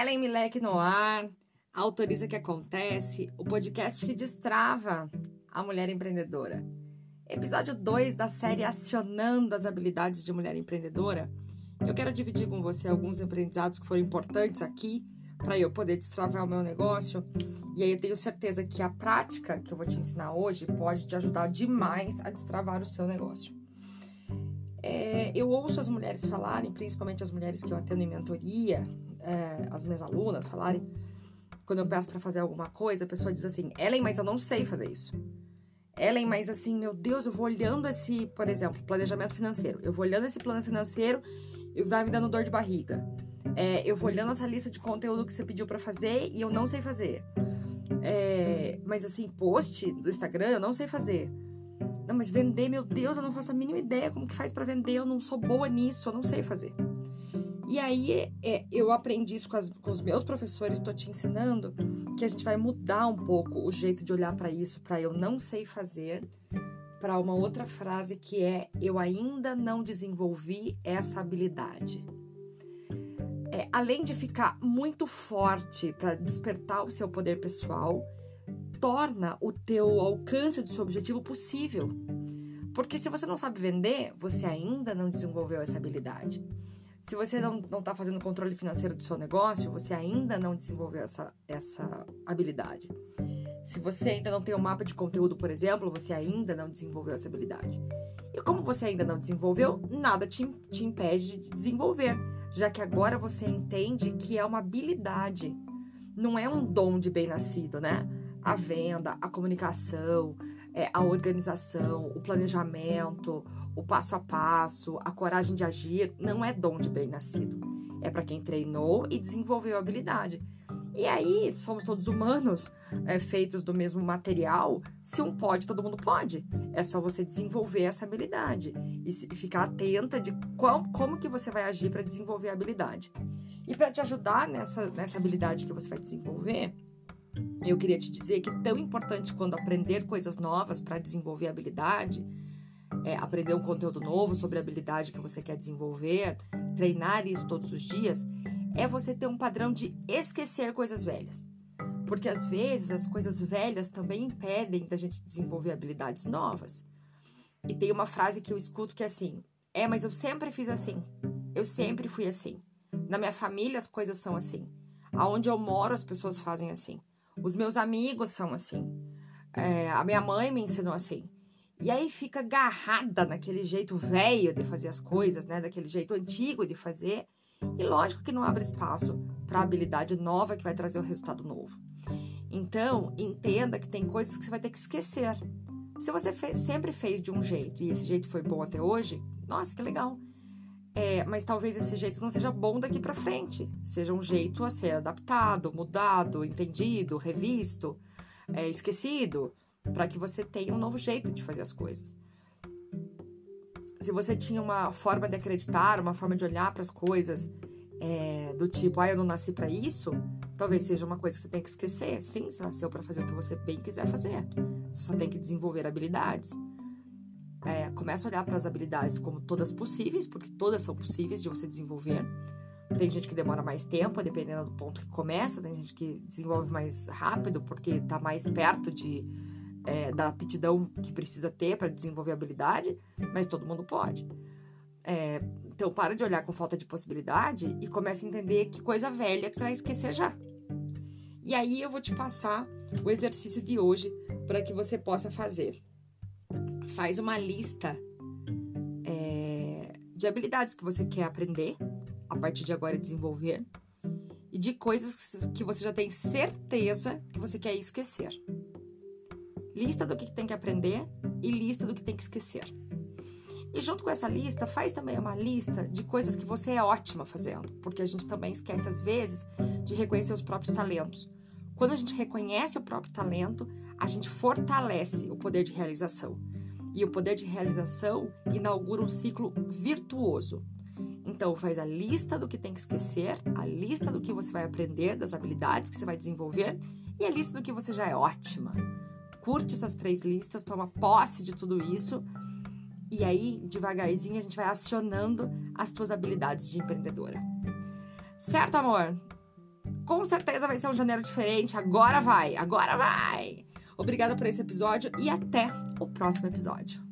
Ellen Milek no ar, autoriza que acontece, o podcast que destrava a mulher empreendedora. Episódio 2 da série Acionando as Habilidades de Mulher Empreendedora. Eu quero dividir com você alguns aprendizados que foram importantes aqui para eu poder destravar o meu negócio. E aí eu tenho certeza que a prática que eu vou te ensinar hoje pode te ajudar demais a destravar o seu negócio. É, eu ouço as mulheres falarem, principalmente as mulheres que eu atendo em mentoria, é, as minhas alunas falarem, quando eu peço para fazer alguma coisa, a pessoa diz assim: Ellen, mas eu não sei fazer isso. Ellen, mas assim, meu Deus, eu vou olhando esse, por exemplo, planejamento financeiro. Eu vou olhando esse plano financeiro e vai me dando dor de barriga. É, eu vou olhando essa lista de conteúdo que você pediu para fazer e eu não sei fazer. É, mas assim, post do Instagram eu não sei fazer. Não, mas vender, meu Deus, eu não faço a mínima ideia como que faz para vender, eu não sou boa nisso, eu não sei fazer. E aí é, eu aprendi isso com, as, com os meus professores, estou te ensinando que a gente vai mudar um pouco o jeito de olhar para isso, para eu não sei fazer, para uma outra frase que é eu ainda não desenvolvi essa habilidade. É, além de ficar muito forte para despertar o seu poder pessoal, torna o teu alcance do seu objetivo possível. Porque se você não sabe vender, você ainda não desenvolveu essa habilidade. Se você não está fazendo controle financeiro do seu negócio, você ainda não desenvolveu essa, essa habilidade. Se você ainda não tem um mapa de conteúdo, por exemplo, você ainda não desenvolveu essa habilidade. E como você ainda não desenvolveu, nada te, te impede de desenvolver, já que agora você entende que é uma habilidade, não é um dom de bem nascido, né? A venda, a comunicação, é, a organização, o planejamento, o passo a passo, a coragem de agir, não é dom de bem nascido. É para quem treinou e desenvolveu habilidade. E aí, somos todos humanos, é, feitos do mesmo material. Se um pode, todo mundo pode. É só você desenvolver essa habilidade e, se, e ficar atenta de qual, como que você vai agir para desenvolver a habilidade. E para te ajudar nessa, nessa habilidade que você vai desenvolver, eu queria te dizer que tão importante quando aprender coisas novas para desenvolver habilidade, é, aprender um conteúdo novo sobre a habilidade que você quer desenvolver, treinar isso todos os dias, é você ter um padrão de esquecer coisas velhas. Porque às vezes as coisas velhas também impedem da gente desenvolver habilidades novas. E tem uma frase que eu escuto que é assim: é, mas eu sempre fiz assim. Eu sempre fui assim. Na minha família as coisas são assim. Aonde eu moro as pessoas fazem assim. Os meus amigos são assim. É, a minha mãe me ensinou assim. E aí fica agarrada naquele jeito velho de fazer as coisas, né? Daquele jeito antigo de fazer. E lógico que não abre espaço para habilidade nova que vai trazer o um resultado novo. Então, entenda que tem coisas que você vai ter que esquecer. Se você fez, sempre fez de um jeito e esse jeito foi bom até hoje, nossa, que legal. É, mas talvez esse jeito não seja bom daqui para frente. Seja um jeito a ser adaptado, mudado, entendido, revisto, é, esquecido, para que você tenha um novo jeito de fazer as coisas. Se você tinha uma forma de acreditar, uma forma de olhar para as coisas é, do tipo, ah, eu não nasci para isso, talvez seja uma coisa que você tem que esquecer. Sim, você nasceu para fazer o que você bem quiser fazer. Você só tem que desenvolver habilidades é, começa a olhar para as habilidades como todas possíveis, porque todas são possíveis de você desenvolver. Tem gente que demora mais tempo, dependendo do ponto que começa, tem gente que desenvolve mais rápido, porque está mais perto de, é, da aptidão que precisa ter para desenvolver habilidade, mas todo mundo pode. É, então, para de olhar com falta de possibilidade e comece a entender que coisa velha que você vai esquecer já. E aí eu vou te passar o exercício de hoje para que você possa fazer faz uma lista é, de habilidades que você quer aprender a partir de agora desenvolver e de coisas que você já tem certeza que você quer esquecer. Lista do que tem que aprender e lista do que tem que esquecer. E junto com essa lista, faz também uma lista de coisas que você é ótima fazendo, porque a gente também esquece às vezes de reconhecer os próprios talentos. Quando a gente reconhece o próprio talento, a gente fortalece o poder de realização e o poder de realização inaugura um ciclo virtuoso. Então, faz a lista do que tem que esquecer, a lista do que você vai aprender, das habilidades que você vai desenvolver e a lista do que você já é ótima. Curte essas três listas, toma posse de tudo isso e aí, devagarzinho, a gente vai acionando as tuas habilidades de empreendedora. Certo, amor? com certeza vai ser um janeiro diferente. Agora vai, agora vai! Obrigada por esse episódio e até o próximo episódio.